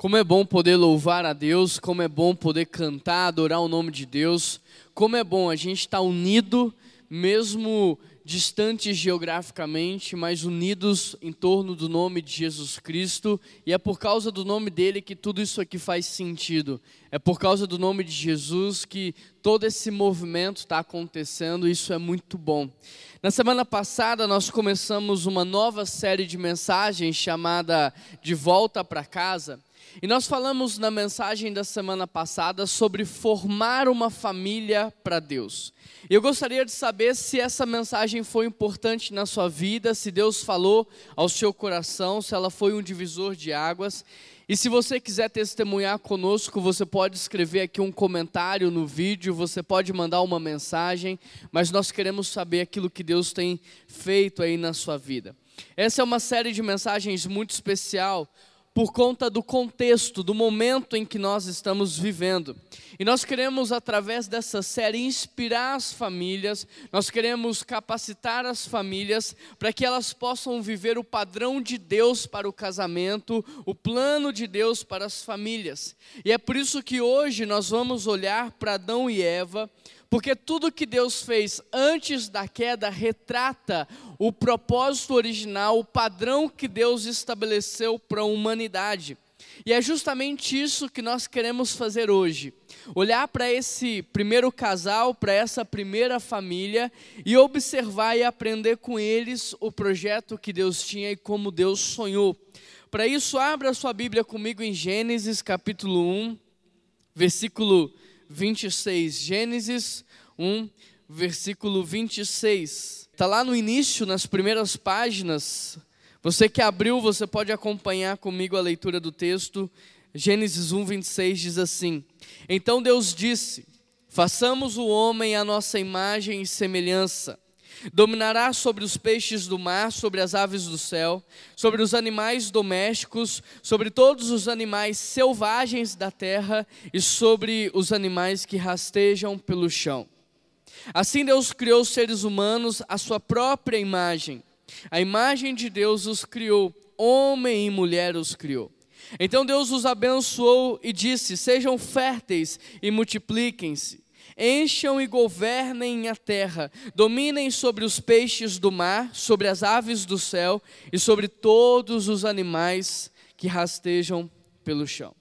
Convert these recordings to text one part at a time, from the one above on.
Como é bom poder louvar a Deus, como é bom poder cantar, adorar o nome de Deus, como é bom a gente estar unido, mesmo distantes geograficamente, mas unidos em torno do nome de Jesus Cristo, e é por causa do nome dele que tudo isso aqui faz sentido. É por causa do nome de Jesus que todo esse movimento está acontecendo, e isso é muito bom. Na semana passada, nós começamos uma nova série de mensagens chamada De Volta para Casa. E nós falamos na mensagem da semana passada sobre formar uma família para Deus. Eu gostaria de saber se essa mensagem foi importante na sua vida, se Deus falou ao seu coração, se ela foi um divisor de águas. E se você quiser testemunhar conosco, você pode escrever aqui um comentário no vídeo, você pode mandar uma mensagem, mas nós queremos saber aquilo que Deus tem feito aí na sua vida. Essa é uma série de mensagens muito especial, por conta do contexto, do momento em que nós estamos vivendo. E nós queremos, através dessa série, inspirar as famílias, nós queremos capacitar as famílias para que elas possam viver o padrão de Deus para o casamento, o plano de Deus para as famílias. E é por isso que hoje nós vamos olhar para Adão e Eva porque tudo que Deus fez antes da queda retrata o propósito original, o padrão que Deus estabeleceu para a humanidade. E é justamente isso que nós queremos fazer hoje. Olhar para esse primeiro casal, para essa primeira família e observar e aprender com eles o projeto que Deus tinha e como Deus sonhou. Para isso, abra sua Bíblia comigo em Gênesis capítulo 1, versículo 26. Gênesis 1, versículo 26. Está lá no início, nas primeiras páginas. Você que abriu, você pode acompanhar comigo a leitura do texto. Gênesis 1, 26 diz assim: Então Deus disse: Façamos o homem à nossa imagem e semelhança. Dominará sobre os peixes do mar, sobre as aves do céu, sobre os animais domésticos, sobre todos os animais selvagens da terra e sobre os animais que rastejam pelo chão. Assim Deus criou os seres humanos à sua própria imagem. A imagem de Deus os criou, homem e mulher os criou. Então Deus os abençoou e disse: Sejam férteis e multipliquem-se encham e governem a terra, dominem sobre os peixes do mar, sobre as aves do céu e sobre todos os animais que rastejam pelo chão.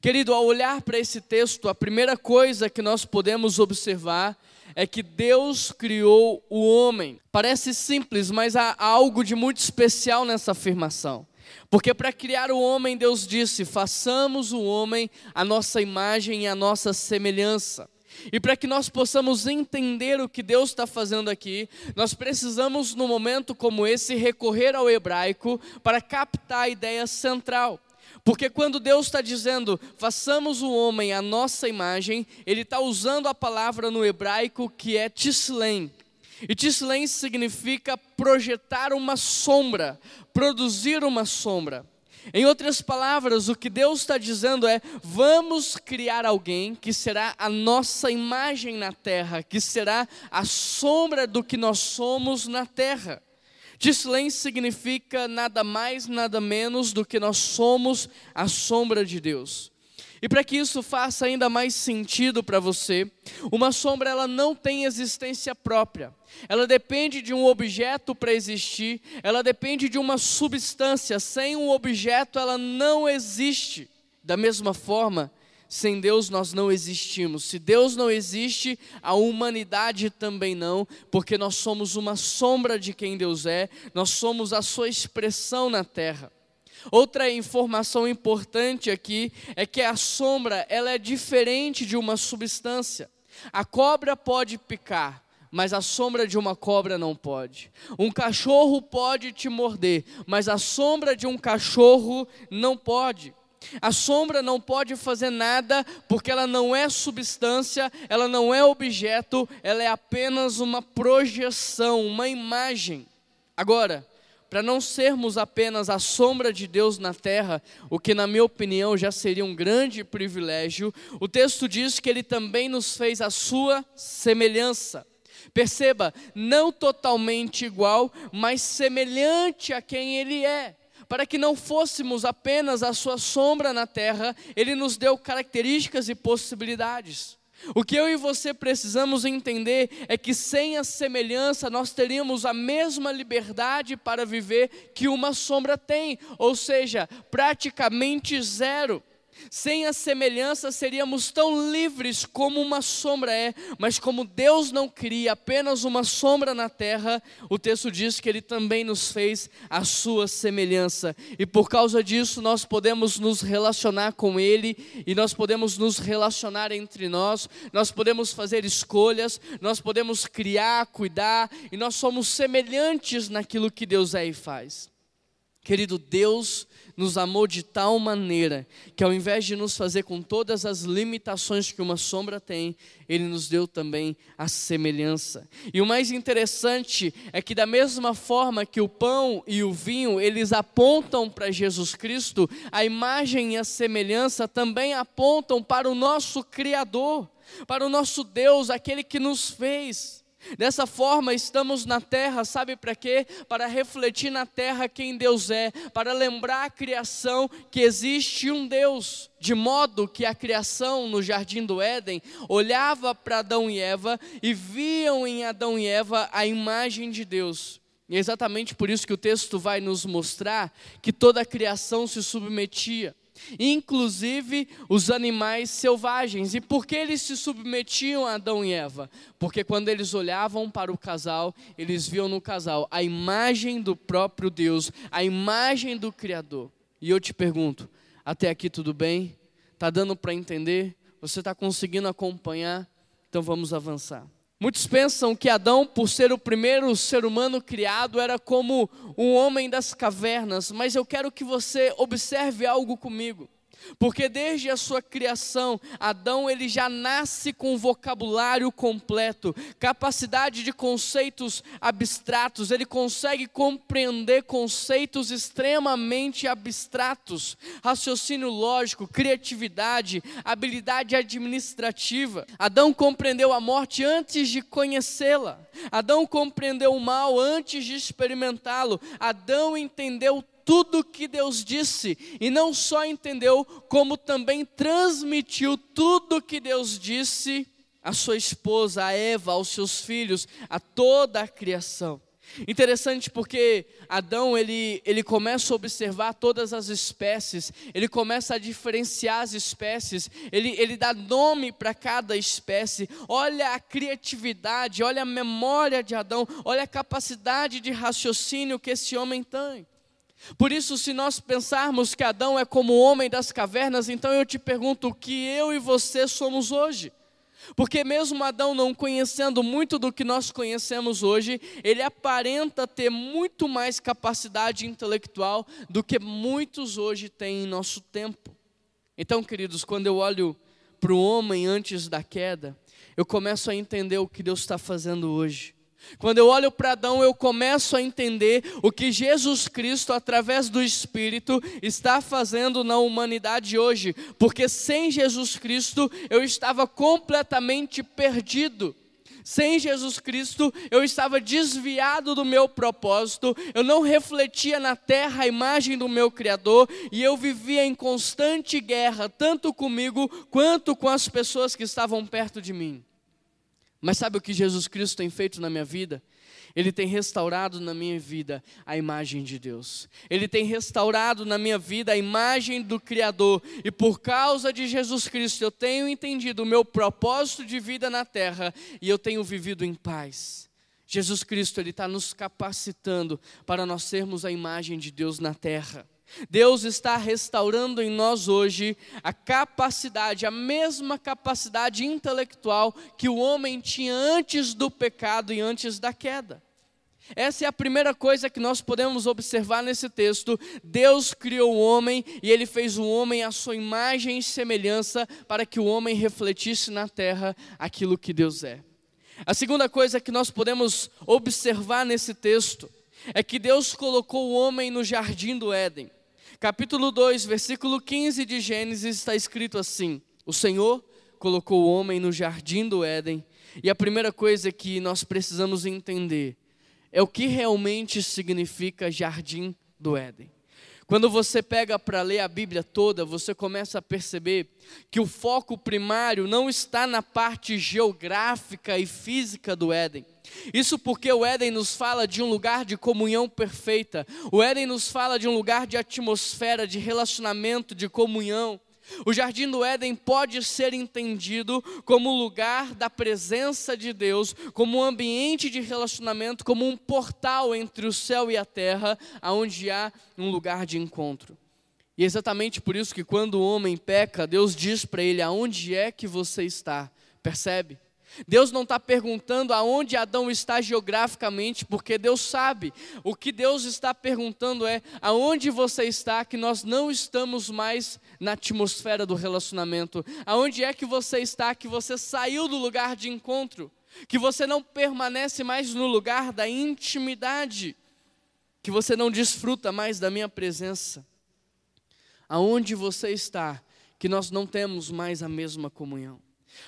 Querido, ao olhar para esse texto, a primeira coisa que nós podemos observar é que Deus criou o homem. Parece simples, mas há algo de muito especial nessa afirmação. Porque para criar o homem, Deus disse: façamos o homem a nossa imagem e a nossa semelhança. E para que nós possamos entender o que Deus está fazendo aqui, nós precisamos, num momento como esse, recorrer ao hebraico para captar a ideia central. Porque quando Deus está dizendo, façamos o homem à nossa imagem, Ele está usando a palavra no hebraico que é tislen. E tislen significa projetar uma sombra, produzir uma sombra. Em outras palavras, o que Deus está dizendo é: vamos criar alguém que será a nossa imagem na terra, que será a sombra do que nós somos na terra. Tislen significa nada mais, nada menos do que nós somos a sombra de Deus. E para que isso faça ainda mais sentido para você, uma sombra ela não tem existência própria. Ela depende de um objeto para existir, ela depende de uma substância. Sem um objeto ela não existe. Da mesma forma, sem Deus nós não existimos. Se Deus não existe, a humanidade também não, porque nós somos uma sombra de quem Deus é, nós somos a sua expressão na terra. Outra informação importante aqui é que a sombra ela é diferente de uma substância. A cobra pode picar, mas a sombra de uma cobra não pode. Um cachorro pode te morder, mas a sombra de um cachorro não pode. A sombra não pode fazer nada porque ela não é substância, ela não é objeto, ela é apenas uma projeção, uma imagem. Agora, para não sermos apenas a sombra de Deus na terra, o que, na minha opinião, já seria um grande privilégio, o texto diz que ele também nos fez a sua semelhança. Perceba, não totalmente igual, mas semelhante a quem ele é para que não fôssemos apenas a sua sombra na terra, ele nos deu características e possibilidades. O que eu e você precisamos entender é que sem a semelhança nós teríamos a mesma liberdade para viver que uma sombra tem, ou seja, praticamente zero. Sem a semelhança seríamos tão livres como uma sombra é, mas como Deus não cria apenas uma sombra na terra, o texto diz que Ele também nos fez a sua semelhança, e por causa disso nós podemos nos relacionar com Ele, e nós podemos nos relacionar entre nós, nós podemos fazer escolhas, nós podemos criar, cuidar, e nós somos semelhantes naquilo que Deus é e faz. Querido Deus, nos amou de tal maneira que, ao invés de nos fazer com todas as limitações que uma sombra tem, Ele nos deu também a semelhança. E o mais interessante é que, da mesma forma que o pão e o vinho eles apontam para Jesus Cristo, a imagem e a semelhança também apontam para o nosso Criador, para o nosso Deus, aquele que nos fez. Dessa forma, estamos na terra, sabe para quê? Para refletir na terra quem Deus é, para lembrar a criação que existe um Deus, de modo que a criação no jardim do Éden olhava para Adão e Eva e viam em Adão e Eva a imagem de Deus. E é exatamente por isso que o texto vai nos mostrar que toda a criação se submetia inclusive os animais selvagens. E por que eles se submetiam a Adão e Eva? Porque quando eles olhavam para o casal, eles viam no casal a imagem do próprio Deus, a imagem do Criador. E eu te pergunto: até aqui tudo bem? Está dando para entender? Você está conseguindo acompanhar? Então vamos avançar. Muitos pensam que Adão, por ser o primeiro ser humano criado, era como um homem das cavernas, mas eu quero que você observe algo comigo. Porque desde a sua criação, Adão ele já nasce com vocabulário completo, capacidade de conceitos abstratos, ele consegue compreender conceitos extremamente abstratos, raciocínio lógico, criatividade, habilidade administrativa. Adão compreendeu a morte antes de conhecê-la. Adão compreendeu o mal antes de experimentá-lo. Adão entendeu tudo que Deus disse, e não só entendeu, como também transmitiu tudo que Deus disse à sua esposa, a Eva, aos seus filhos, a toda a criação. Interessante porque Adão ele, ele começa a observar todas as espécies, ele começa a diferenciar as espécies, ele, ele dá nome para cada espécie. Olha a criatividade, olha a memória de Adão, olha a capacidade de raciocínio que esse homem tem. Por isso, se nós pensarmos que Adão é como o homem das cavernas, então eu te pergunto o que eu e você somos hoje. Porque mesmo Adão não conhecendo muito do que nós conhecemos hoje, ele aparenta ter muito mais capacidade intelectual do que muitos hoje têm em nosso tempo. Então, queridos, quando eu olho para o homem antes da queda, eu começo a entender o que Deus está fazendo hoje. Quando eu olho para Adão, eu começo a entender o que Jesus Cristo, através do Espírito, está fazendo na humanidade hoje, porque sem Jesus Cristo eu estava completamente perdido. Sem Jesus Cristo, eu estava desviado do meu propósito, eu não refletia na terra a imagem do meu Criador e eu vivia em constante guerra, tanto comigo quanto com as pessoas que estavam perto de mim. Mas sabe o que Jesus Cristo tem feito na minha vida? Ele tem restaurado na minha vida a imagem de Deus. Ele tem restaurado na minha vida a imagem do Criador. E por causa de Jesus Cristo, eu tenho entendido o meu propósito de vida na terra e eu tenho vivido em paz. Jesus Cristo, Ele está nos capacitando para nós sermos a imagem de Deus na terra. Deus está restaurando em nós hoje a capacidade, a mesma capacidade intelectual que o homem tinha antes do pecado e antes da queda. Essa é a primeira coisa que nós podemos observar nesse texto. Deus criou o homem e ele fez o homem à sua imagem e semelhança para que o homem refletisse na terra aquilo que Deus é. A segunda coisa que nós podemos observar nesse texto é que Deus colocou o homem no jardim do Éden capítulo 2, versículo 15 de Gênesis está escrito assim: O Senhor colocou o homem no jardim do Éden, e a primeira coisa que nós precisamos entender é o que realmente significa jardim do Éden. Quando você pega para ler a Bíblia toda, você começa a perceber que o foco primário não está na parte geográfica e física do Éden. Isso porque o Éden nos fala de um lugar de comunhão perfeita. O Éden nos fala de um lugar de atmosfera, de relacionamento, de comunhão. O jardim do Éden pode ser entendido como lugar da presença de Deus, como um ambiente de relacionamento, como um portal entre o céu e a terra, aonde há um lugar de encontro. E é exatamente por isso que quando o homem peca, Deus diz para ele: aonde é que você está? Percebe? Deus não está perguntando aonde Adão está geograficamente, porque Deus sabe. O que Deus está perguntando é aonde você está, que nós não estamos mais na atmosfera do relacionamento. Aonde é que você está, que você saiu do lugar de encontro, que você não permanece mais no lugar da intimidade, que você não desfruta mais da minha presença. Aonde você está, que nós não temos mais a mesma comunhão.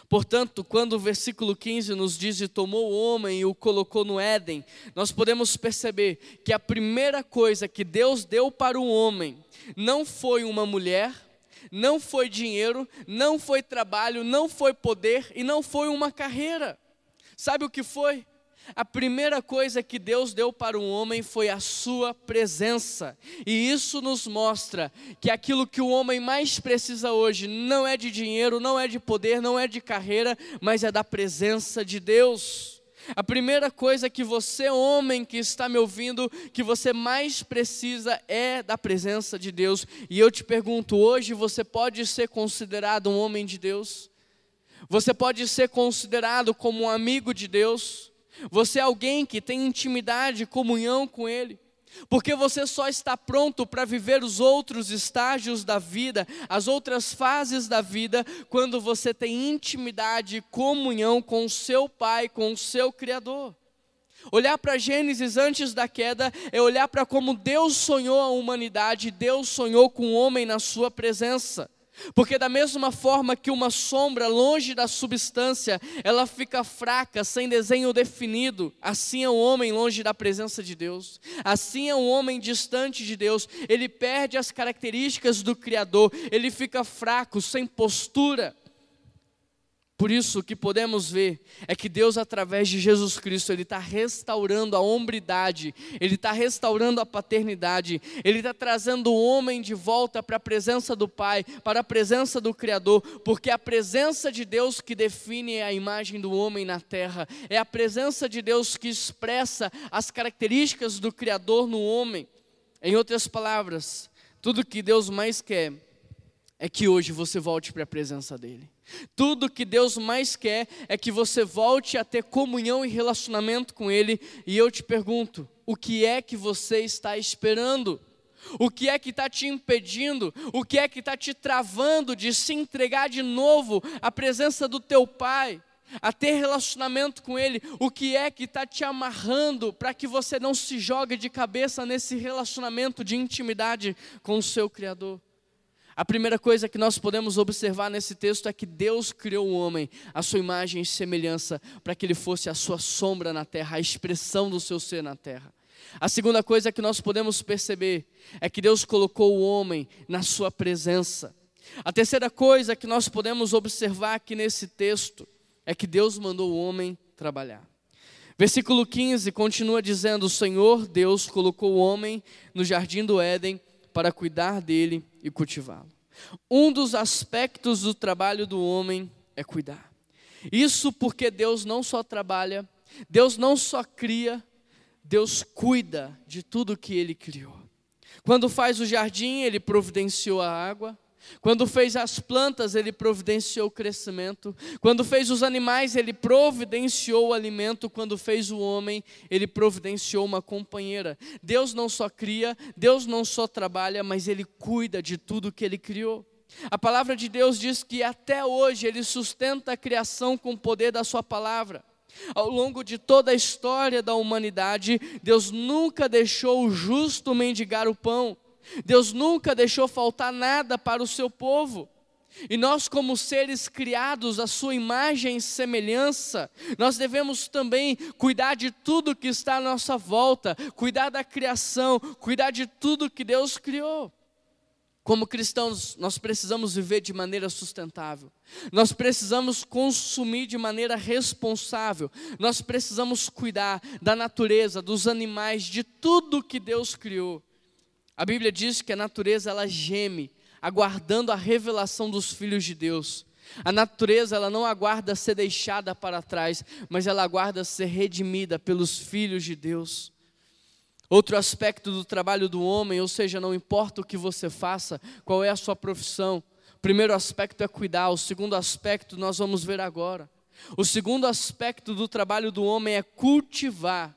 Portanto, quando o versículo 15 nos diz: E tomou o homem e o colocou no Éden, nós podemos perceber que a primeira coisa que Deus deu para o homem não foi uma mulher, não foi dinheiro, não foi trabalho, não foi poder e não foi uma carreira. Sabe o que foi? A primeira coisa que Deus deu para o homem foi a sua presença. E isso nos mostra que aquilo que o homem mais precisa hoje não é de dinheiro, não é de poder, não é de carreira, mas é da presença de Deus. A primeira coisa que você, homem que está me ouvindo, que você mais precisa é da presença de Deus. E eu te pergunto, hoje você pode ser considerado um homem de Deus? Você pode ser considerado como um amigo de Deus? Você é alguém que tem intimidade, comunhão com Ele. Porque você só está pronto para viver os outros estágios da vida, as outras fases da vida, quando você tem intimidade e comunhão com o seu Pai, com o seu Criador. Olhar para Gênesis antes da queda é olhar para como Deus sonhou a humanidade, Deus sonhou com o homem na sua presença. Porque da mesma forma que uma sombra longe da substância, ela fica fraca, sem desenho definido, assim é o homem longe da presença de Deus. Assim é o homem distante de Deus, ele perde as características do criador, ele fica fraco, sem postura. Por isso, o que podemos ver é que Deus, através de Jesus Cristo, Ele está restaurando a hombridade, Ele está restaurando a paternidade, Ele está trazendo o homem de volta para a presença do Pai, para a presença do Criador, porque a presença de Deus que define a imagem do homem na terra, é a presença de Deus que expressa as características do Criador no homem. Em outras palavras, tudo que Deus mais quer é que hoje você volte para a presença dEle. Tudo que Deus mais quer é que você volte a ter comunhão e relacionamento com Ele. E eu te pergunto: o que é que você está esperando? O que é que está te impedindo? O que é que está te travando de se entregar de novo à presença do teu Pai? A ter relacionamento com Ele, o que é que está te amarrando para que você não se jogue de cabeça nesse relacionamento de intimidade com o seu Criador? A primeira coisa que nós podemos observar nesse texto é que Deus criou o homem, a sua imagem e semelhança, para que ele fosse a sua sombra na terra, a expressão do seu ser na terra. A segunda coisa que nós podemos perceber é que Deus colocou o homem na sua presença. A terceira coisa que nós podemos observar aqui nesse texto é que Deus mandou o homem trabalhar. Versículo 15 continua dizendo: O Senhor Deus colocou o homem no jardim do Éden para cuidar dele e cultivá-lo. Um dos aspectos do trabalho do homem é cuidar. Isso porque Deus não só trabalha, Deus não só cria, Deus cuida de tudo que ele criou. Quando faz o jardim, ele providenciou a água. Quando fez as plantas, ele providenciou o crescimento. Quando fez os animais, ele providenciou o alimento. Quando fez o homem, ele providenciou uma companheira. Deus não só cria, Deus não só trabalha, mas ele cuida de tudo que ele criou. A palavra de Deus diz que até hoje ele sustenta a criação com o poder da sua palavra. Ao longo de toda a história da humanidade, Deus nunca deixou o justo mendigar o pão. Deus nunca deixou faltar nada para o seu povo. E nós, como seres criados à sua imagem e semelhança, nós devemos também cuidar de tudo que está à nossa volta, cuidar da criação, cuidar de tudo que Deus criou. Como cristãos, nós precisamos viver de maneira sustentável, nós precisamos consumir de maneira responsável, nós precisamos cuidar da natureza, dos animais, de tudo que Deus criou. A Bíblia diz que a natureza ela geme, aguardando a revelação dos filhos de Deus. A natureza ela não aguarda ser deixada para trás, mas ela aguarda ser redimida pelos filhos de Deus. Outro aspecto do trabalho do homem, ou seja, não importa o que você faça, qual é a sua profissão. O primeiro aspecto é cuidar, o segundo aspecto nós vamos ver agora. O segundo aspecto do trabalho do homem é cultivar.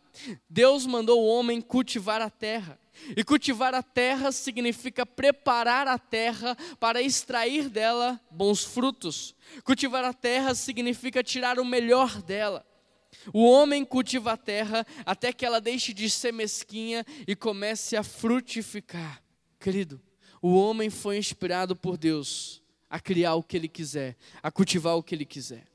Deus mandou o homem cultivar a terra. E cultivar a terra significa preparar a terra para extrair dela bons frutos. Cultivar a terra significa tirar o melhor dela. O homem cultiva a terra até que ela deixe de ser mesquinha e comece a frutificar. Querido, o homem foi inspirado por Deus a criar o que ele quiser, a cultivar o que ele quiser.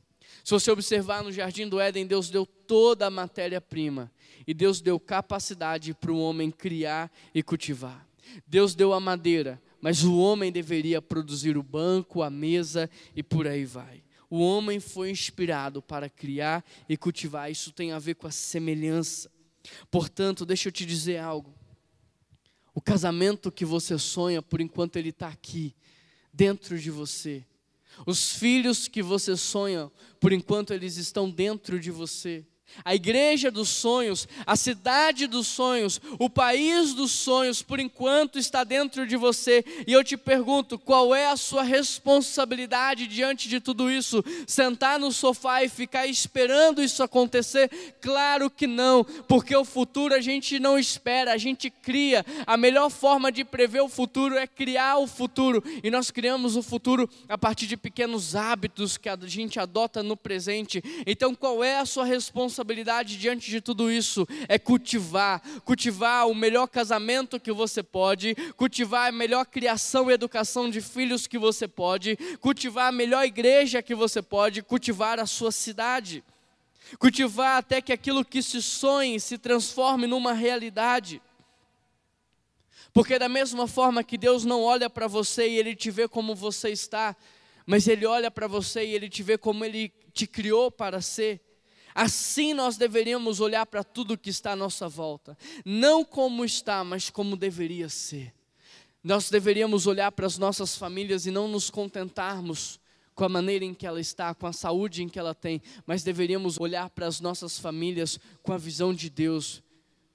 Se você observar no jardim do Éden, Deus deu toda a matéria-prima e Deus deu capacidade para o homem criar e cultivar. Deus deu a madeira, mas o homem deveria produzir o banco, a mesa e por aí vai. O homem foi inspirado para criar e cultivar. Isso tem a ver com a semelhança. Portanto, deixa eu te dizer algo. O casamento que você sonha, por enquanto ele está aqui, dentro de você. Os filhos que você sonha, por enquanto eles estão dentro de você a igreja dos sonhos, a cidade dos sonhos, o país dos sonhos, por enquanto está dentro de você. E eu te pergunto, qual é a sua responsabilidade diante de tudo isso? Sentar no sofá e ficar esperando isso acontecer? Claro que não, porque o futuro a gente não espera, a gente cria. A melhor forma de prever o futuro é criar o futuro. E nós criamos o futuro a partir de pequenos hábitos que a gente adota no presente. Então, qual é a sua responsabilidade? Responsabilidade diante de tudo isso é cultivar, cultivar o melhor casamento que você pode, cultivar a melhor criação e educação de filhos que você pode, cultivar a melhor igreja que você pode, cultivar a sua cidade. Cultivar até que aquilo que se sonhe se transforme numa realidade. Porque da mesma forma que Deus não olha para você e Ele te vê como você está, mas Ele olha para você e Ele te vê como Ele te criou para ser. Assim nós deveríamos olhar para tudo que está à nossa volta, não como está, mas como deveria ser. Nós deveríamos olhar para as nossas famílias e não nos contentarmos com a maneira em que ela está, com a saúde em que ela tem, mas deveríamos olhar para as nossas famílias com a visão de Deus.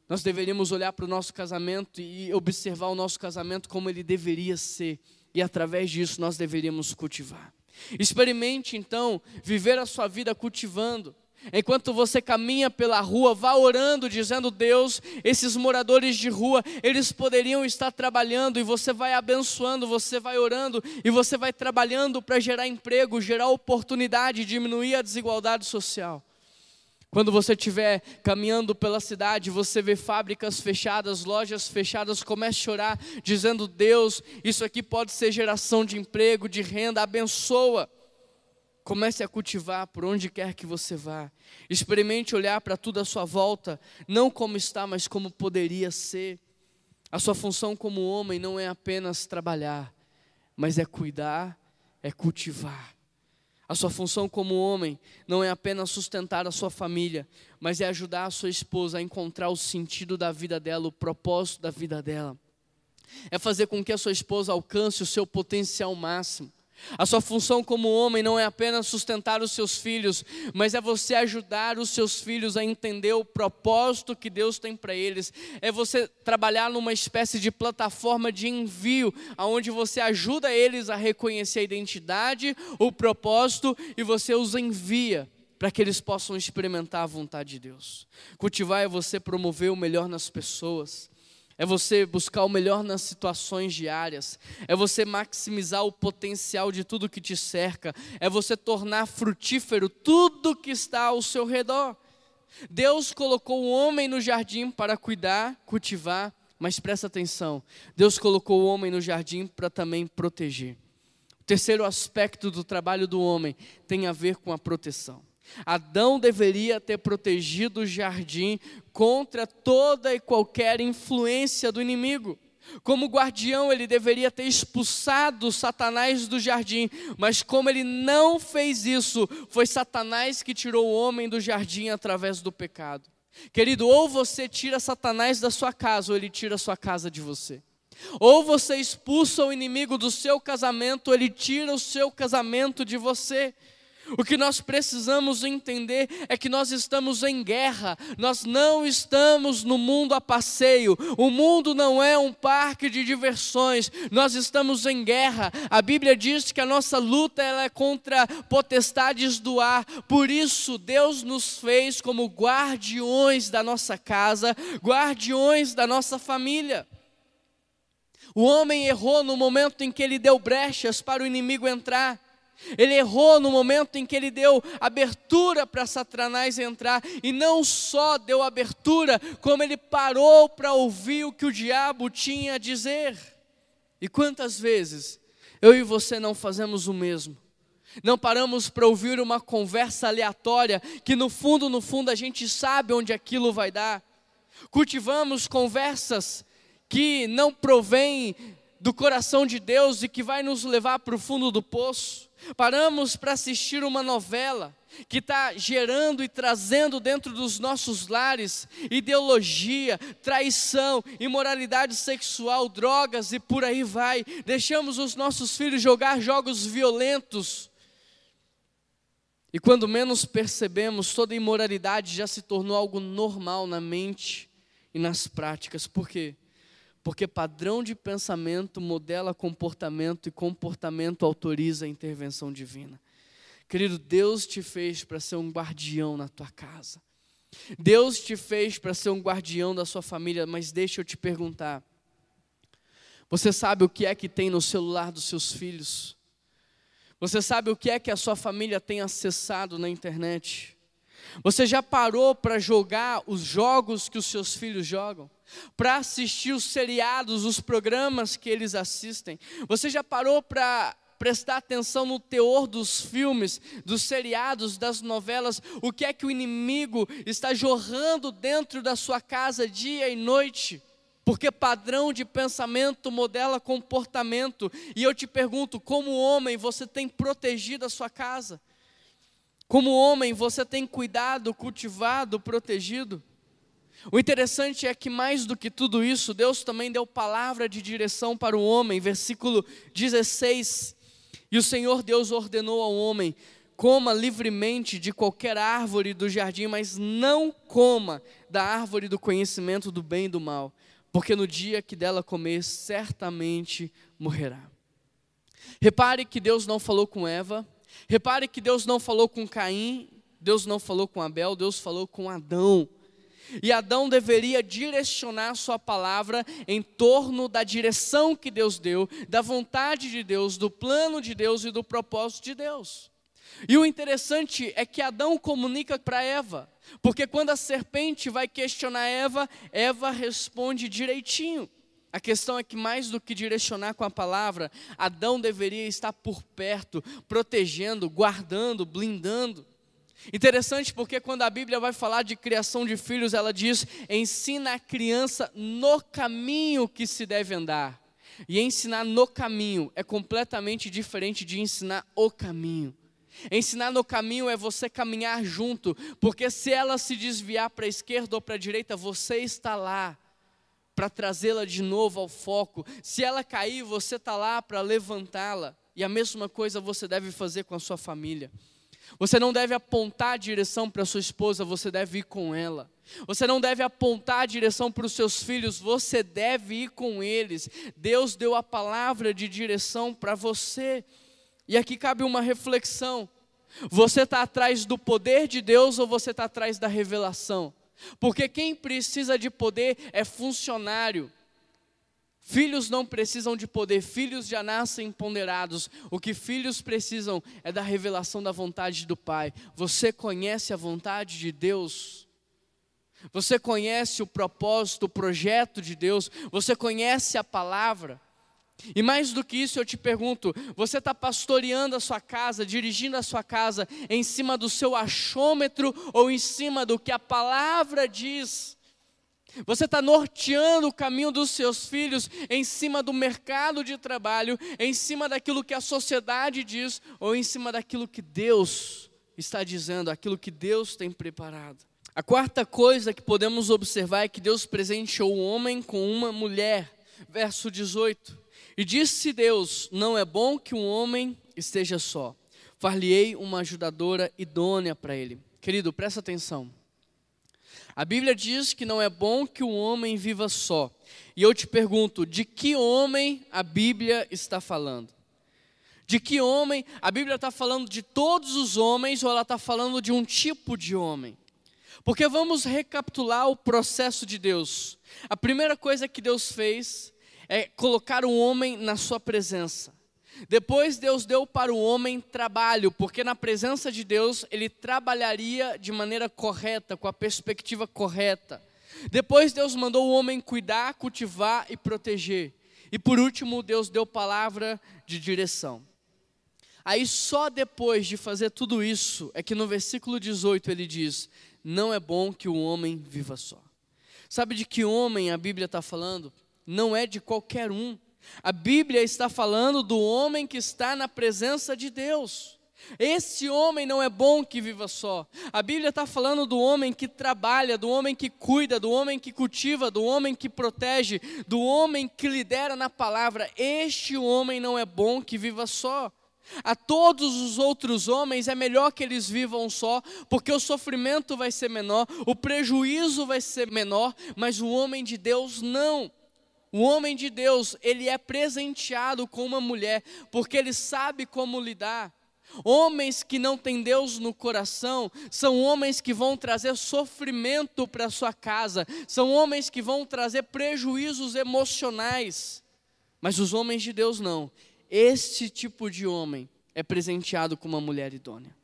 Nós deveríamos olhar para o nosso casamento e observar o nosso casamento como ele deveria ser, e através disso nós deveríamos cultivar. Experimente então viver a sua vida cultivando. Enquanto você caminha pela rua, vá orando, dizendo: Deus, esses moradores de rua, eles poderiam estar trabalhando, e você vai abençoando, você vai orando, e você vai trabalhando para gerar emprego, gerar oportunidade, diminuir a desigualdade social. Quando você estiver caminhando pela cidade, você vê fábricas fechadas, lojas fechadas, comece a chorar, dizendo: Deus, isso aqui pode ser geração de emprego, de renda, abençoa. Comece a cultivar por onde quer que você vá. Experimente olhar para tudo à sua volta, não como está, mas como poderia ser. A sua função como homem não é apenas trabalhar, mas é cuidar, é cultivar. A sua função como homem não é apenas sustentar a sua família, mas é ajudar a sua esposa a encontrar o sentido da vida dela, o propósito da vida dela. É fazer com que a sua esposa alcance o seu potencial máximo. A sua função como homem não é apenas sustentar os seus filhos, mas é você ajudar os seus filhos a entender o propósito que Deus tem para eles. É você trabalhar numa espécie de plataforma de envio, aonde você ajuda eles a reconhecer a identidade, o propósito e você os envia para que eles possam experimentar a vontade de Deus. Cultivar é você promover o melhor nas pessoas é você buscar o melhor nas situações diárias, é você maximizar o potencial de tudo que te cerca, é você tornar frutífero tudo que está ao seu redor. Deus colocou o homem no jardim para cuidar, cultivar, mas presta atenção: Deus colocou o homem no jardim para também proteger. terceiro aspecto do trabalho do homem tem a ver com a proteção. Adão deveria ter protegido o jardim contra toda e qualquer influência do inimigo. Como guardião, ele deveria ter expulsado Satanás do jardim, mas como ele não fez isso, foi Satanás que tirou o homem do jardim através do pecado. Querido, ou você tira Satanás da sua casa, ou ele tira a sua casa de você. Ou você expulsa o inimigo do seu casamento, ou ele tira o seu casamento de você. O que nós precisamos entender é que nós estamos em guerra, nós não estamos no mundo a passeio, o mundo não é um parque de diversões, nós estamos em guerra. A Bíblia diz que a nossa luta ela é contra potestades do ar, por isso Deus nos fez como guardiões da nossa casa, guardiões da nossa família. O homem errou no momento em que ele deu brechas para o inimigo entrar. Ele errou no momento em que ele deu abertura para Satanás entrar, e não só deu abertura, como ele parou para ouvir o que o diabo tinha a dizer. E quantas vezes eu e você não fazemos o mesmo? Não paramos para ouvir uma conversa aleatória, que no fundo, no fundo, a gente sabe onde aquilo vai dar. Cultivamos conversas que não provêm do coração de Deus e que vai nos levar para o fundo do poço. Paramos para assistir uma novela que está gerando e trazendo dentro dos nossos lares ideologia, traição, imoralidade sexual, drogas e por aí vai. Deixamos os nossos filhos jogar jogos violentos. E quando menos percebemos, toda imoralidade já se tornou algo normal na mente e nas práticas. Por quê? Porque padrão de pensamento modela comportamento e comportamento autoriza a intervenção divina. Querido, Deus te fez para ser um guardião na tua casa. Deus te fez para ser um guardião da sua família, mas deixa eu te perguntar. Você sabe o que é que tem no celular dos seus filhos? Você sabe o que é que a sua família tem acessado na internet? Você já parou para jogar os jogos que os seus filhos jogam? Para assistir os seriados, os programas que eles assistem? Você já parou para prestar atenção no teor dos filmes, dos seriados, das novelas? O que é que o inimigo está jorrando dentro da sua casa dia e noite? Porque padrão de pensamento modela comportamento. E eu te pergunto, como homem, você tem protegido a sua casa? Como homem, você tem cuidado, cultivado, protegido? O interessante é que, mais do que tudo isso, Deus também deu palavra de direção para o homem, versículo 16. E o Senhor Deus ordenou ao homem: coma livremente de qualquer árvore do jardim, mas não coma da árvore do conhecimento do bem e do mal, porque no dia que dela comer, certamente morrerá. Repare que Deus não falou com Eva, Repare que Deus não falou com Caim, Deus não falou com Abel, Deus falou com Adão. E Adão deveria direcionar sua palavra em torno da direção que Deus deu, da vontade de Deus, do plano de Deus e do propósito de Deus. E o interessante é que Adão comunica para Eva, porque quando a serpente vai questionar Eva, Eva responde direitinho. A questão é que, mais do que direcionar com a palavra, Adão deveria estar por perto, protegendo, guardando, blindando. Interessante porque quando a Bíblia vai falar de criação de filhos, ela diz: ensina a criança no caminho que se deve andar. E ensinar no caminho é completamente diferente de ensinar o caminho. Ensinar no caminho é você caminhar junto, porque se ela se desviar para a esquerda ou para a direita, você está lá para trazê-la de novo ao foco. Se ela cair, você está lá para levantá-la. E a mesma coisa você deve fazer com a sua família. Você não deve apontar a direção para sua esposa, você deve ir com ela. Você não deve apontar a direção para os seus filhos, você deve ir com eles. Deus deu a palavra de direção para você. E aqui cabe uma reflexão: você está atrás do poder de Deus ou você está atrás da revelação? Porque quem precisa de poder é funcionário. Filhos não precisam de poder, filhos já nascem ponderados. O que filhos precisam é da revelação da vontade do Pai. Você conhece a vontade de Deus? Você conhece o propósito, o projeto de Deus? Você conhece a palavra? E mais do que isso, eu te pergunto: você está pastoreando a sua casa, dirigindo a sua casa em cima do seu achômetro ou em cima do que a palavra diz? Você está norteando o caminho dos seus filhos em cima do mercado de trabalho, em cima daquilo que a sociedade diz ou em cima daquilo que Deus está dizendo, aquilo que Deus tem preparado? A quarta coisa que podemos observar é que Deus presenteou o homem com uma mulher. Verso 18. E disse Deus: Não é bom que um homem esteja só. Far-lhe-ei uma ajudadora idônea para ele. Querido, presta atenção. A Bíblia diz que não é bom que um homem viva só. E eu te pergunto, de que homem a Bíblia está falando? De que homem? A Bíblia está falando de todos os homens ou ela está falando de um tipo de homem? Porque vamos recapitular o processo de Deus. A primeira coisa que Deus fez é colocar o homem na sua presença. Depois Deus deu para o homem trabalho, porque na presença de Deus ele trabalharia de maneira correta, com a perspectiva correta. Depois Deus mandou o homem cuidar, cultivar e proteger. E por último, Deus deu palavra de direção. Aí só depois de fazer tudo isso é que no versículo 18 ele diz: Não é bom que o homem viva só. Sabe de que homem a Bíblia está falando? Não é de qualquer um. A Bíblia está falando do homem que está na presença de Deus. Esse homem não é bom que viva só. A Bíblia está falando do homem que trabalha, do homem que cuida, do homem que cultiva, do homem que protege, do homem que lidera na palavra. Este homem não é bom que viva só. A todos os outros homens é melhor que eles vivam só, porque o sofrimento vai ser menor, o prejuízo vai ser menor, mas o homem de Deus não. O homem de Deus, ele é presenteado com uma mulher, porque ele sabe como lidar. Homens que não têm Deus no coração são homens que vão trazer sofrimento para sua casa, são homens que vão trazer prejuízos emocionais. Mas os homens de Deus não. Este tipo de homem é presenteado com uma mulher idônea.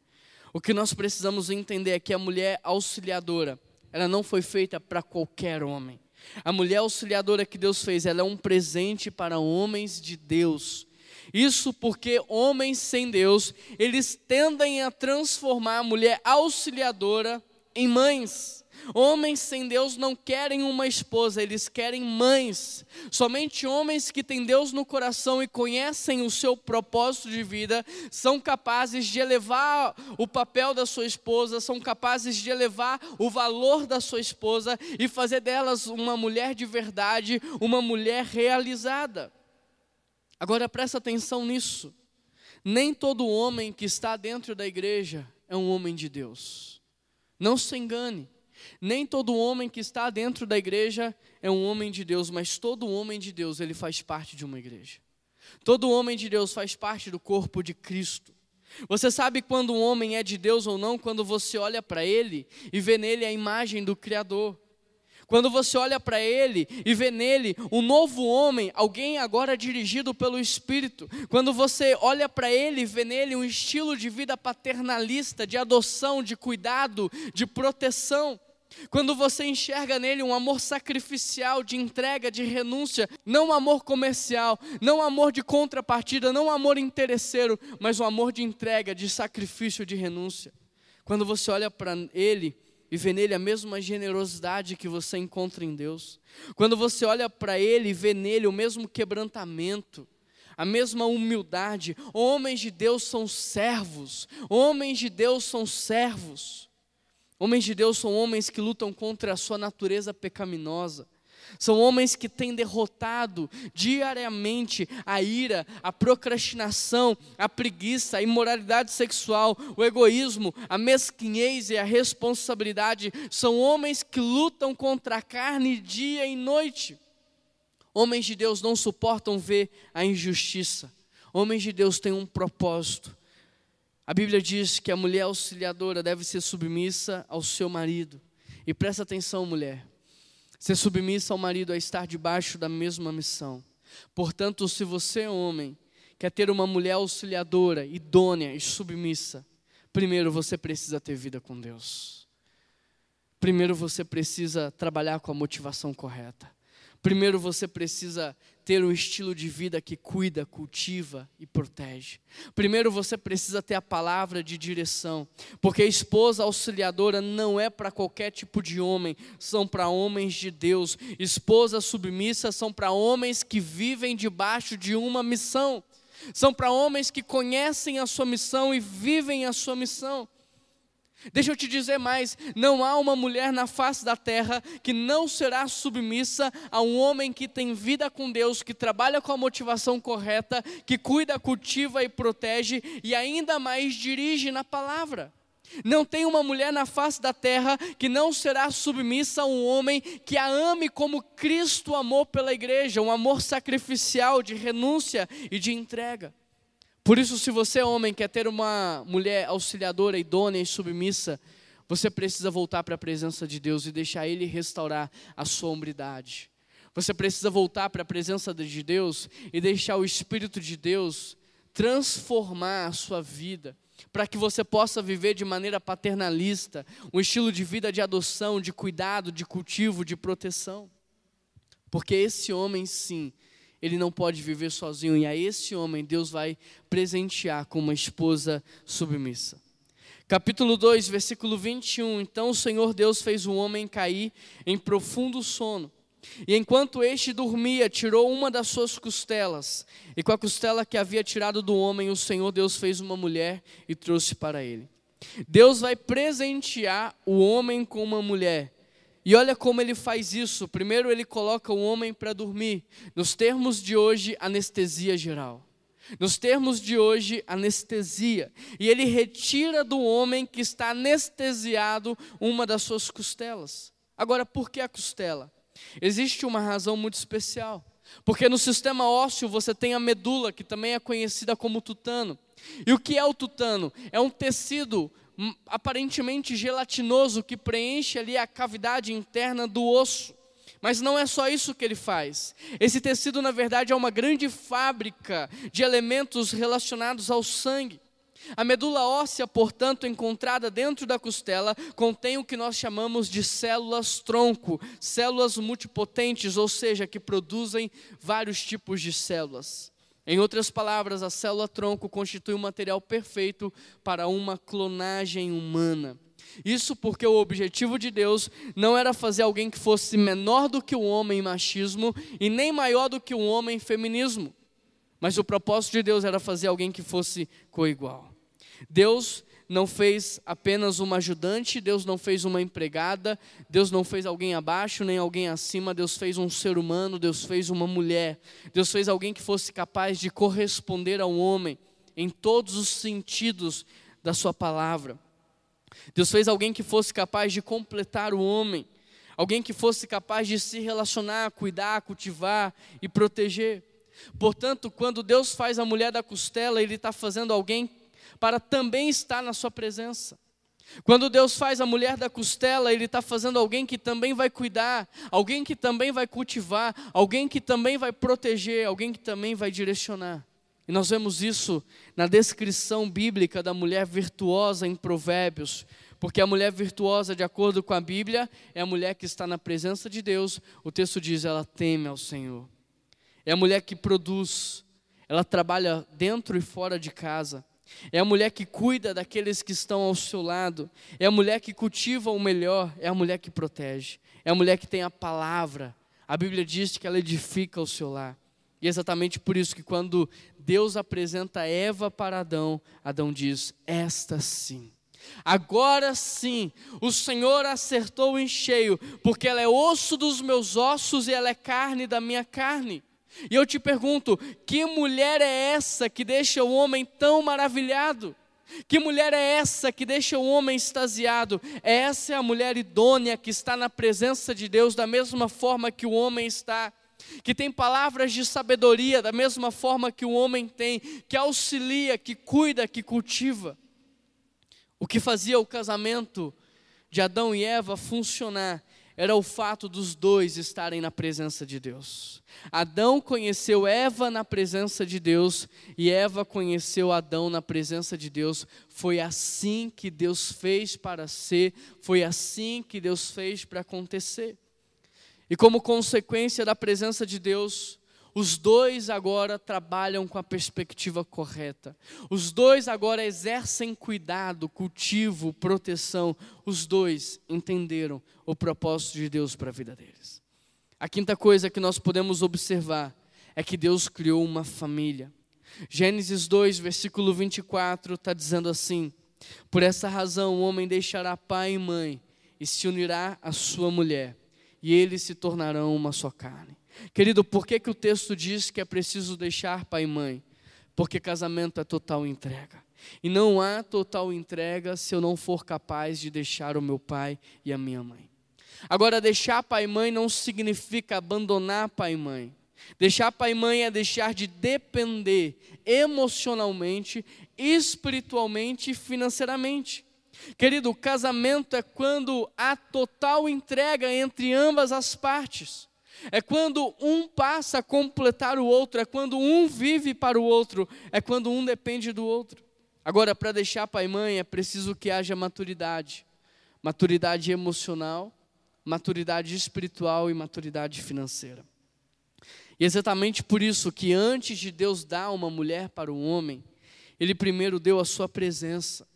O que nós precisamos entender é que a mulher auxiliadora, ela não foi feita para qualquer homem. A mulher auxiliadora que Deus fez, ela é um presente para homens de Deus. Isso porque homens sem Deus, eles tendem a transformar a mulher auxiliadora em mães. Homens sem Deus não querem uma esposa, eles querem mães. Somente homens que têm Deus no coração e conhecem o seu propósito de vida são capazes de elevar o papel da sua esposa, são capazes de elevar o valor da sua esposa e fazer delas uma mulher de verdade, uma mulher realizada. Agora presta atenção nisso. Nem todo homem que está dentro da igreja é um homem de Deus. Não se engane. Nem todo homem que está dentro da igreja é um homem de Deus, mas todo homem de Deus, ele faz parte de uma igreja. Todo homem de Deus faz parte do corpo de Cristo. Você sabe quando um homem é de Deus ou não quando você olha para ele e vê nele a imagem do Criador. Quando você olha para ele e vê nele um novo homem, alguém agora dirigido pelo Espírito. Quando você olha para ele e vê nele um estilo de vida paternalista, de adoção, de cuidado, de proteção. Quando você enxerga nele um amor sacrificial, de entrega, de renúncia, não um amor comercial, não um amor de contrapartida, não um amor interesseiro, mas um amor de entrega, de sacrifício, de renúncia. Quando você olha para ele e vê nele a mesma generosidade que você encontra em Deus. Quando você olha para ele e vê nele o mesmo quebrantamento, a mesma humildade. Homens de Deus são servos. Homens de Deus são servos. Homens de Deus são homens que lutam contra a sua natureza pecaminosa. São homens que têm derrotado diariamente a ira, a procrastinação, a preguiça, a imoralidade sexual, o egoísmo, a mesquinhez e a responsabilidade. São homens que lutam contra a carne dia e noite. Homens de Deus não suportam ver a injustiça. Homens de Deus têm um propósito. A Bíblia diz que a mulher auxiliadora deve ser submissa ao seu marido. E presta atenção, mulher. Ser submissa ao marido é estar debaixo da mesma missão. Portanto, se você, homem, quer ter uma mulher auxiliadora, idônea e submissa, primeiro você precisa ter vida com Deus. Primeiro você precisa trabalhar com a motivação correta. Primeiro você precisa ter um estilo de vida que cuida, cultiva e protege. Primeiro você precisa ter a palavra de direção, porque a esposa auxiliadora não é para qualquer tipo de homem, são para homens de Deus. Esposas submissas são para homens que vivem debaixo de uma missão. São para homens que conhecem a sua missão e vivem a sua missão. Deixa eu te dizer mais: não há uma mulher na face da terra que não será submissa a um homem que tem vida com Deus, que trabalha com a motivação correta, que cuida, cultiva e protege e ainda mais dirige na palavra. Não tem uma mulher na face da terra que não será submissa a um homem que a ame como Cristo amou pela igreja, um amor sacrificial de renúncia e de entrega. Por isso, se você, homem, quer ter uma mulher auxiliadora, idônea e submissa, você precisa voltar para a presença de Deus e deixar Ele restaurar a sua hombridade. Você precisa voltar para a presença de Deus e deixar o Espírito de Deus transformar a sua vida, para que você possa viver de maneira paternalista, um estilo de vida de adoção, de cuidado, de cultivo, de proteção. Porque esse homem, sim, ele não pode viver sozinho, e a esse homem Deus vai presentear com uma esposa submissa. Capítulo 2, versículo 21. Então o Senhor Deus fez o homem cair em profundo sono. E enquanto este dormia, tirou uma das suas costelas, e com a costela que havia tirado do homem, o Senhor Deus fez uma mulher e trouxe para ele. Deus vai presentear o homem com uma mulher, e olha como ele faz isso. Primeiro, ele coloca o homem para dormir. Nos termos de hoje, anestesia geral. Nos termos de hoje, anestesia. E ele retira do homem que está anestesiado uma das suas costelas. Agora, por que a costela? Existe uma razão muito especial. Porque no sistema ósseo você tem a medula, que também é conhecida como tutano. E o que é o tutano? É um tecido aparentemente gelatinoso que preenche ali a cavidade interna do osso. Mas não é só isso que ele faz. Esse tecido, na verdade, é uma grande fábrica de elementos relacionados ao sangue. A medula óssea, portanto, encontrada dentro da costela, contém o que nós chamamos de células tronco, células multipotentes, ou seja, que produzem vários tipos de células. Em outras palavras, a célula tronco constitui o um material perfeito para uma clonagem humana. Isso porque o objetivo de Deus não era fazer alguém que fosse menor do que o homem em machismo e nem maior do que o homem em feminismo. Mas o propósito de Deus era fazer alguém que fosse coigual. Deus não fez apenas uma ajudante, Deus não fez uma empregada, Deus não fez alguém abaixo nem alguém acima, Deus fez um ser humano, Deus fez uma mulher, Deus fez alguém que fosse capaz de corresponder ao homem em todos os sentidos da sua palavra. Deus fez alguém que fosse capaz de completar o homem, alguém que fosse capaz de se relacionar, cuidar, cultivar e proteger. Portanto, quando Deus faz a mulher da costela, Ele está fazendo alguém para também estar na sua presença. Quando Deus faz a mulher da costela, Ele está fazendo alguém que também vai cuidar, alguém que também vai cultivar, alguém que também vai proteger, alguém que também vai direcionar. E nós vemos isso na descrição bíblica da mulher virtuosa em Provérbios, porque a mulher virtuosa, de acordo com a Bíblia, é a mulher que está na presença de Deus. O texto diz: ela teme ao Senhor. É a mulher que produz, ela trabalha dentro e fora de casa. É a mulher que cuida daqueles que estão ao seu lado. É a mulher que cultiva o melhor. É a mulher que protege. É a mulher que tem a palavra. A Bíblia diz que ela edifica o seu lar. E é exatamente por isso que quando Deus apresenta Eva para Adão, Adão diz: Esta sim. Agora sim, o Senhor acertou em cheio, porque ela é osso dos meus ossos e ela é carne da minha carne. E eu te pergunto: que mulher é essa que deixa o homem tão maravilhado? Que mulher é essa que deixa o homem extasiado? Essa é a mulher idônea que está na presença de Deus da mesma forma que o homem está, que tem palavras de sabedoria da mesma forma que o homem tem, que auxilia, que cuida, que cultiva. O que fazia o casamento de Adão e Eva funcionar era o fato dos dois estarem na presença de Deus. Adão conheceu Eva na presença de Deus e Eva conheceu Adão na presença de Deus. Foi assim que Deus fez para ser, foi assim que Deus fez para acontecer. E como consequência da presença de Deus, Os dois agora trabalham com a perspectiva correta. Os dois agora exercem cuidado, cultivo, proteção. Os dois entenderam o propósito de Deus para a vida deles. A quinta coisa que nós podemos observar é que Deus criou uma família. Gênesis 2, versículo 24, está dizendo assim: Por essa razão o homem deixará pai e mãe e se unirá à sua mulher, e eles se tornarão uma só carne. Querido, por que, que o texto diz que é preciso deixar pai e mãe? Porque casamento é total entrega. E não há total entrega se eu não for capaz de deixar o meu pai e a minha mãe. Agora, deixar pai e mãe não significa abandonar pai e mãe. Deixar pai e mãe é deixar de depender emocionalmente, espiritualmente e financeiramente. Querido, casamento é quando há total entrega entre ambas as partes. É quando um passa a completar o outro, é quando um vive para o outro, é quando um depende do outro. Agora, para deixar pai e mãe, é preciso que haja maturidade maturidade emocional, maturidade espiritual e maturidade financeira. E exatamente por isso que antes de Deus dar uma mulher para o homem, Ele primeiro deu a sua presença.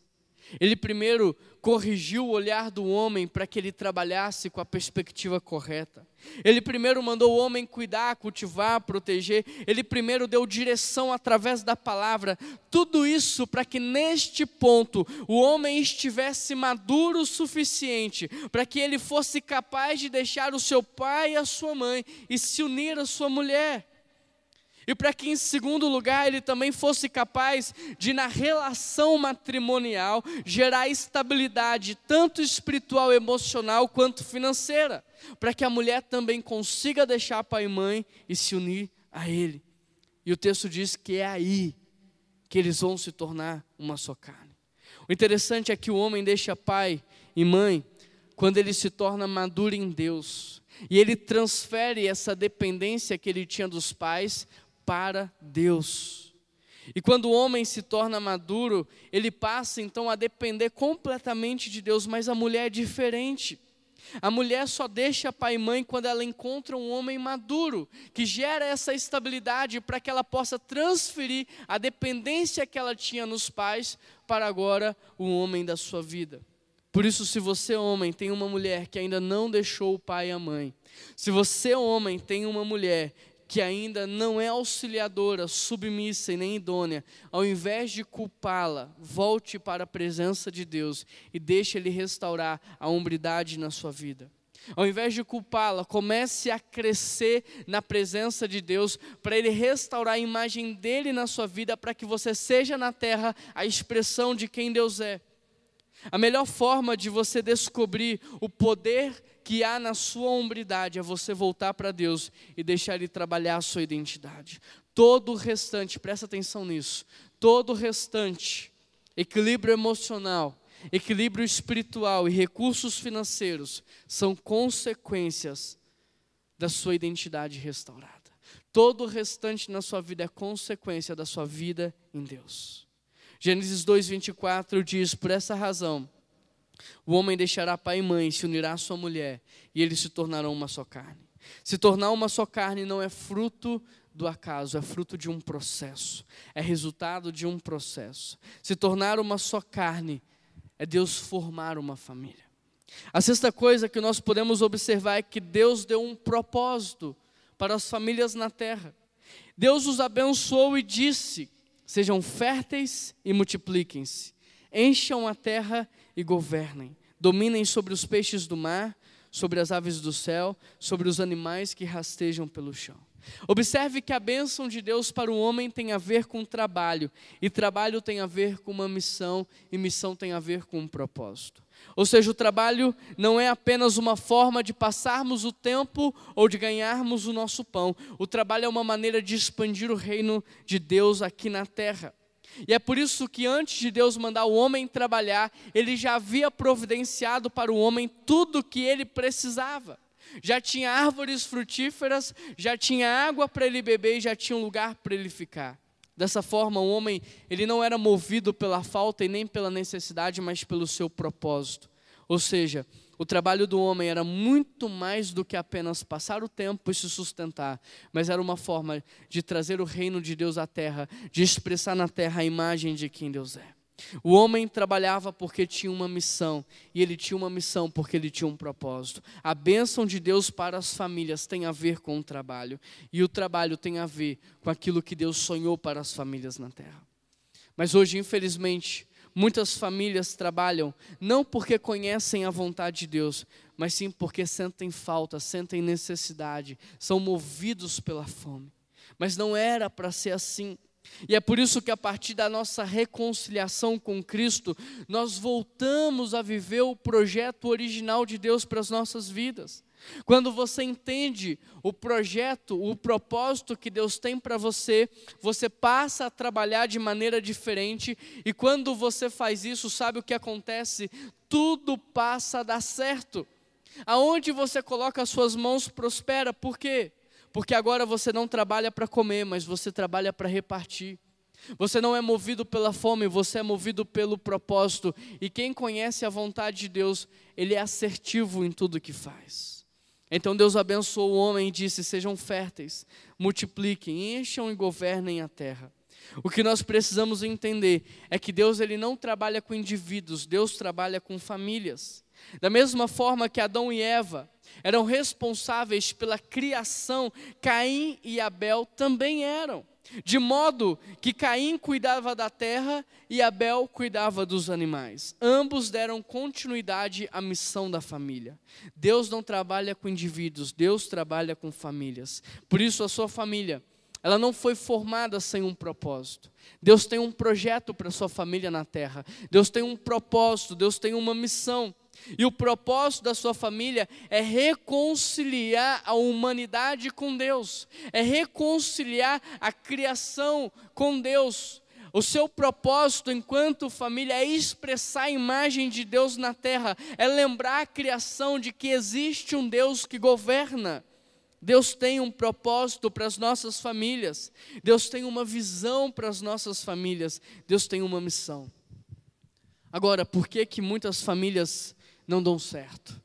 Ele primeiro corrigiu o olhar do homem para que ele trabalhasse com a perspectiva correta. Ele primeiro mandou o homem cuidar, cultivar, proteger. Ele primeiro deu direção através da palavra. Tudo isso para que neste ponto o homem estivesse maduro o suficiente para que ele fosse capaz de deixar o seu pai e a sua mãe e se unir à sua mulher. E para que, em segundo lugar, ele também fosse capaz de, na relação matrimonial, gerar estabilidade, tanto espiritual, emocional, quanto financeira. Para que a mulher também consiga deixar pai e mãe e se unir a ele. E o texto diz que é aí que eles vão se tornar uma só carne. O interessante é que o homem deixa pai e mãe quando ele se torna maduro em Deus. E ele transfere essa dependência que ele tinha dos pais para Deus. E quando o homem se torna maduro, ele passa então a depender completamente de Deus, mas a mulher é diferente. A mulher só deixa pai e mãe quando ela encontra um homem maduro, que gera essa estabilidade para que ela possa transferir a dependência que ela tinha nos pais para agora o homem da sua vida. Por isso, se você, homem, tem uma mulher que ainda não deixou o pai e a mãe, se você, homem, tem uma mulher que ainda não é auxiliadora, submissa e nem idônea, ao invés de culpá-la, volte para a presença de Deus e deixe Ele restaurar a hombridade na sua vida. Ao invés de culpá-la, comece a crescer na presença de Deus, para Ele restaurar a imagem dele na sua vida, para que você seja na terra a expressão de quem Deus é. A melhor forma de você descobrir o poder que há na sua hombridade é você voltar para Deus e deixar Ele trabalhar a sua identidade. Todo o restante, presta atenção nisso, todo o restante, equilíbrio emocional, equilíbrio espiritual e recursos financeiros são consequências da sua identidade restaurada. Todo o restante na sua vida é consequência da sua vida em Deus. Gênesis 2:24 diz: Por essa razão, o homem deixará pai e mãe, se unirá à sua mulher, e eles se tornarão uma só carne. Se tornar uma só carne não é fruto do acaso, é fruto de um processo, é resultado de um processo. Se tornar uma só carne é Deus formar uma família. A sexta coisa que nós podemos observar é que Deus deu um propósito para as famílias na terra. Deus os abençoou e disse: sejam férteis e multipliquem-se, encham a terra e governem. Dominem sobre os peixes do mar, sobre as aves do céu, sobre os animais que rastejam pelo chão. Observe que a bênção de Deus para o homem tem a ver com trabalho, e trabalho tem a ver com uma missão, e missão tem a ver com um propósito. Ou seja, o trabalho não é apenas uma forma de passarmos o tempo ou de ganharmos o nosso pão. O trabalho é uma maneira de expandir o reino de Deus aqui na terra. E é por isso que antes de Deus mandar o homem trabalhar, ele já havia providenciado para o homem tudo o que ele precisava. Já tinha árvores frutíferas, já tinha água para ele beber e já tinha um lugar para ele ficar. Dessa forma, o homem, ele não era movido pela falta e nem pela necessidade, mas pelo seu propósito. Ou seja, O trabalho do homem era muito mais do que apenas passar o tempo e se sustentar, mas era uma forma de trazer o reino de Deus à terra, de expressar na terra a imagem de quem Deus é. O homem trabalhava porque tinha uma missão, e ele tinha uma missão porque ele tinha um propósito. A bênção de Deus para as famílias tem a ver com o trabalho, e o trabalho tem a ver com aquilo que Deus sonhou para as famílias na terra. Mas hoje, infelizmente, Muitas famílias trabalham não porque conhecem a vontade de Deus, mas sim porque sentem falta, sentem necessidade, são movidos pela fome. Mas não era para ser assim. E é por isso que a partir da nossa reconciliação com Cristo, nós voltamos a viver o projeto original de Deus para as nossas vidas. Quando você entende o projeto, o propósito que Deus tem para você, você passa a trabalhar de maneira diferente, e quando você faz isso, sabe o que acontece? Tudo passa a dar certo. Aonde você coloca as suas mãos prospera, por quê? Porque agora você não trabalha para comer, mas você trabalha para repartir. Você não é movido pela fome, você é movido pelo propósito. E quem conhece a vontade de Deus, ele é assertivo em tudo que faz. Então Deus abençoou o homem e disse: Sejam férteis, multipliquem, encham e governem a terra. O que nós precisamos entender é que Deus ele não trabalha com indivíduos, Deus trabalha com famílias. Da mesma forma que Adão e Eva eram responsáveis pela criação, Caim e Abel também eram. De modo que Caim cuidava da terra e Abel cuidava dos animais. Ambos deram continuidade à missão da família. Deus não trabalha com indivíduos, Deus trabalha com famílias. Por isso, a sua família, ela não foi formada sem um propósito. Deus tem um projeto para a sua família na terra. Deus tem um propósito, Deus tem uma missão. E o propósito da sua família é reconciliar a humanidade com Deus, é reconciliar a criação com Deus. O seu propósito enquanto família é expressar a imagem de Deus na terra, é lembrar a criação de que existe um Deus que governa. Deus tem um propósito para as nossas famílias, Deus tem uma visão para as nossas famílias, Deus tem uma missão. Agora, por que que muitas famílias não dão certo?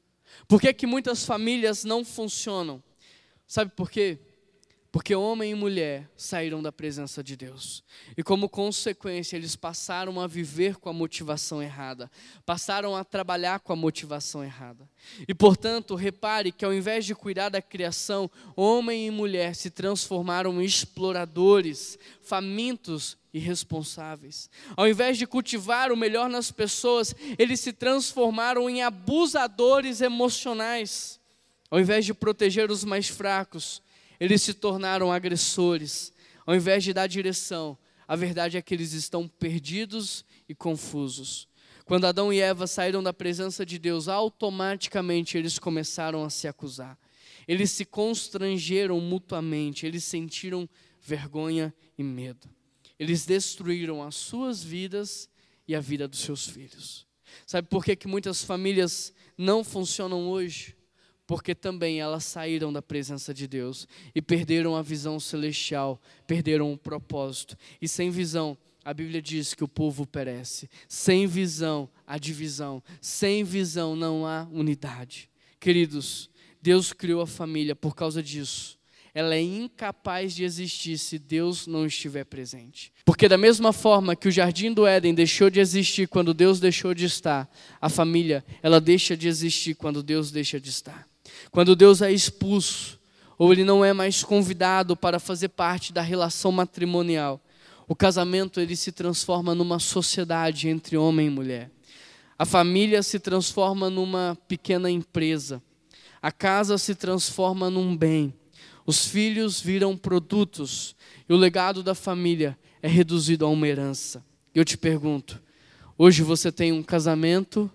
Por que, que muitas famílias não funcionam? Sabe por quê? Porque homem e mulher saíram da presença de Deus. E como consequência, eles passaram a viver com a motivação errada. Passaram a trabalhar com a motivação errada. E portanto, repare que ao invés de cuidar da criação, homem e mulher se transformaram em exploradores, famintos e responsáveis. Ao invés de cultivar o melhor nas pessoas, eles se transformaram em abusadores emocionais. Ao invés de proteger os mais fracos, eles se tornaram agressores. Ao invés de dar direção, a verdade é que eles estão perdidos e confusos. Quando Adão e Eva saíram da presença de Deus, automaticamente eles começaram a se acusar. Eles se constrangeram mutuamente, eles sentiram vergonha e medo. Eles destruíram as suas vidas e a vida dos seus filhos. Sabe por que, que muitas famílias não funcionam hoje? porque também elas saíram da presença de Deus e perderam a visão celestial, perderam o propósito. E sem visão, a Bíblia diz que o povo perece. Sem visão, há divisão. Sem visão, não há unidade. Queridos, Deus criou a família por causa disso. Ela é incapaz de existir se Deus não estiver presente. Porque, da mesma forma que o jardim do Éden deixou de existir quando Deus deixou de estar, a família, ela deixa de existir quando Deus deixa de estar. Quando Deus é expulso, ou ele não é mais convidado para fazer parte da relação matrimonial, o casamento ele se transforma numa sociedade entre homem e mulher. A família se transforma numa pequena empresa. A casa se transforma num bem. Os filhos viram produtos e o legado da família é reduzido a uma herança. Eu te pergunto: hoje você tem um casamento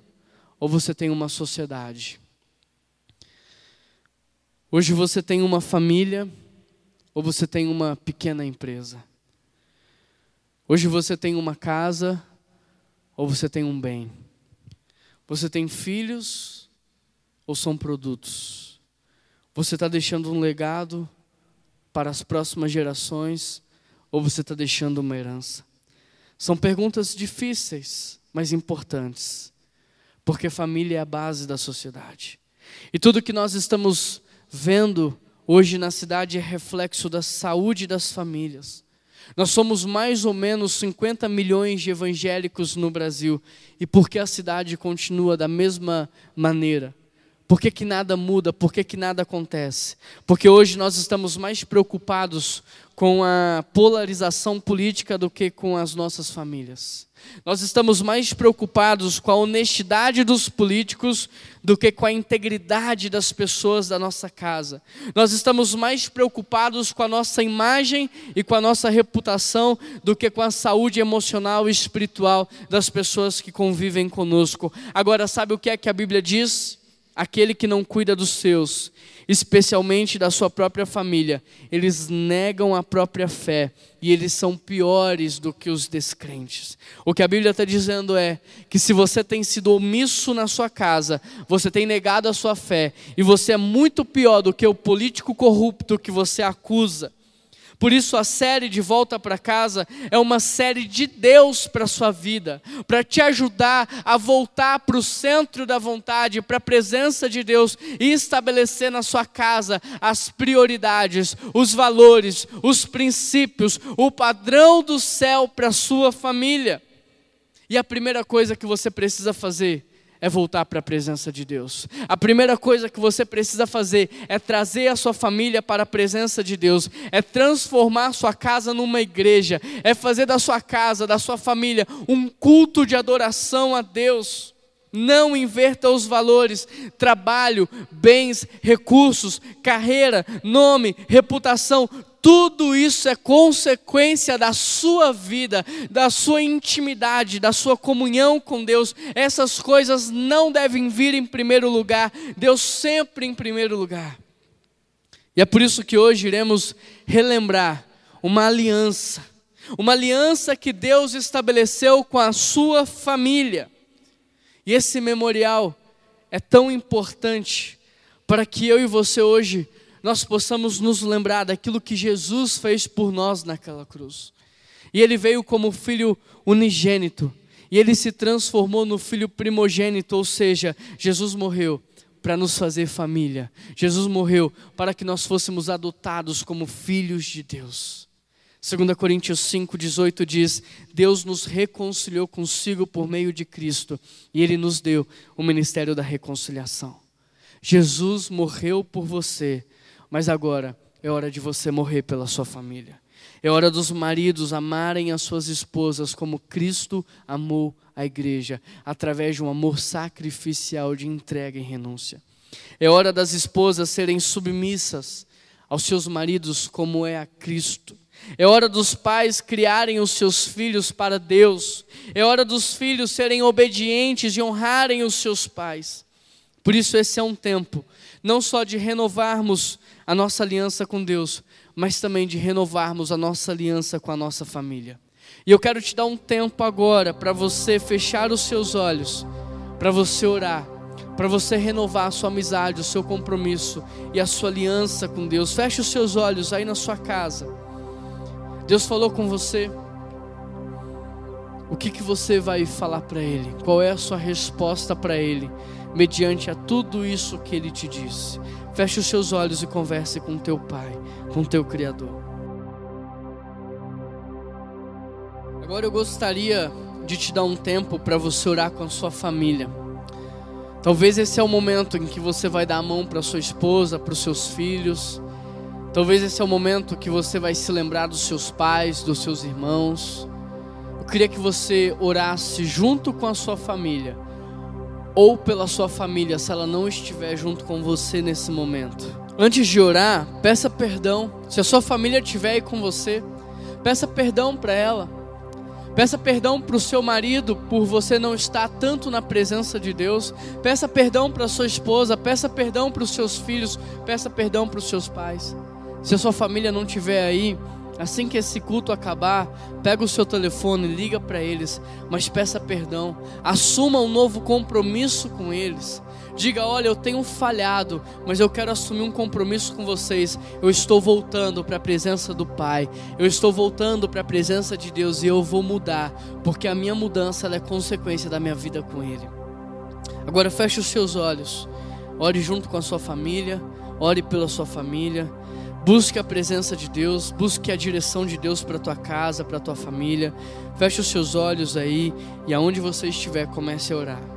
ou você tem uma sociedade? Hoje você tem uma família ou você tem uma pequena empresa? Hoje você tem uma casa ou você tem um bem? Você tem filhos ou são produtos? Você está deixando um legado para as próximas gerações ou você está deixando uma herança? São perguntas difíceis, mas importantes. porque família é a base da sociedade. E tudo que nós estamos vendo hoje na cidade é reflexo da saúde das famílias. Nós somos mais ou menos 50 milhões de evangélicos no Brasil. E por que a cidade continua da mesma maneira? Por que, que nada muda? Por que, que nada acontece? Porque hoje nós estamos mais preocupados com a polarização política do que com as nossas famílias. Nós estamos mais preocupados com a honestidade dos políticos do que com a integridade das pessoas da nossa casa. Nós estamos mais preocupados com a nossa imagem e com a nossa reputação do que com a saúde emocional e espiritual das pessoas que convivem conosco. Agora, sabe o que é que a Bíblia diz? Aquele que não cuida dos seus, especialmente da sua própria família, eles negam a própria fé e eles são piores do que os descrentes. O que a Bíblia está dizendo é que se você tem sido omisso na sua casa, você tem negado a sua fé e você é muito pior do que o político corrupto que você acusa. Por isso a série de volta para casa é uma série de Deus para a sua vida, para te ajudar a voltar para o centro da vontade, para a presença de Deus e estabelecer na sua casa as prioridades, os valores, os princípios, o padrão do céu para a sua família. E a primeira coisa que você precisa fazer é voltar para a presença de Deus. A primeira coisa que você precisa fazer é trazer a sua família para a presença de Deus, é transformar sua casa numa igreja, é fazer da sua casa, da sua família, um culto de adoração a Deus. Não inverta os valores, trabalho, bens, recursos, carreira, nome, reputação, tudo isso é consequência da sua vida, da sua intimidade, da sua comunhão com Deus. Essas coisas não devem vir em primeiro lugar, Deus sempre em primeiro lugar. E é por isso que hoje iremos relembrar uma aliança, uma aliança que Deus estabeleceu com a sua família. E esse memorial é tão importante para que eu e você hoje nós possamos nos lembrar daquilo que Jesus fez por nós naquela cruz. E ele veio como filho unigênito, e ele se transformou no filho primogênito, ou seja, Jesus morreu para nos fazer família. Jesus morreu para que nós fôssemos adotados como filhos de Deus. 2 Coríntios 5,18 diz: Deus nos reconciliou consigo por meio de Cristo e Ele nos deu o ministério da reconciliação. Jesus morreu por você, mas agora é hora de você morrer pela sua família. É hora dos maridos amarem as suas esposas como Cristo amou a igreja, através de um amor sacrificial de entrega e renúncia. É hora das esposas serem submissas aos seus maridos como é a Cristo. É hora dos pais criarem os seus filhos para Deus. É hora dos filhos serem obedientes e honrarem os seus pais. Por isso, esse é um tempo, não só de renovarmos a nossa aliança com Deus, mas também de renovarmos a nossa aliança com a nossa família. E eu quero te dar um tempo agora para você fechar os seus olhos, para você orar, para você renovar a sua amizade, o seu compromisso e a sua aliança com Deus. Feche os seus olhos aí na sua casa. Deus falou com você. O que, que você vai falar para Ele? Qual é a sua resposta para Ele, mediante a tudo isso que Ele te disse? Feche os seus olhos e converse com teu Pai, com teu Criador. Agora eu gostaria de te dar um tempo para você orar com a sua família. Talvez esse é o momento em que você vai dar a mão para sua esposa, para os seus filhos Talvez esse é o momento que você vai se lembrar dos seus pais, dos seus irmãos. Queria que você orasse junto com a sua família, ou pela sua família, se ela não estiver junto com você nesse momento. Antes de orar, peça perdão. Se a sua família estiver aí com você, peça perdão para ela. Peça perdão para o seu marido por você não estar tanto na presença de Deus. Peça perdão para sua esposa. Peça perdão para os seus filhos. Peça perdão para os seus pais. Se a sua família não estiver aí, assim que esse culto acabar, pega o seu telefone, liga para eles, mas peça perdão, assuma um novo compromisso com eles. Diga: Olha, eu tenho falhado, mas eu quero assumir um compromisso com vocês. Eu estou voltando para a presença do Pai, eu estou voltando para a presença de Deus e eu vou mudar, porque a minha mudança é consequência da minha vida com Ele. Agora feche os seus olhos. Ore junto com a sua família, ore pela sua família. Busque a presença de Deus, busque a direção de Deus para tua casa, para tua família. Feche os seus olhos aí e aonde você estiver, comece a orar.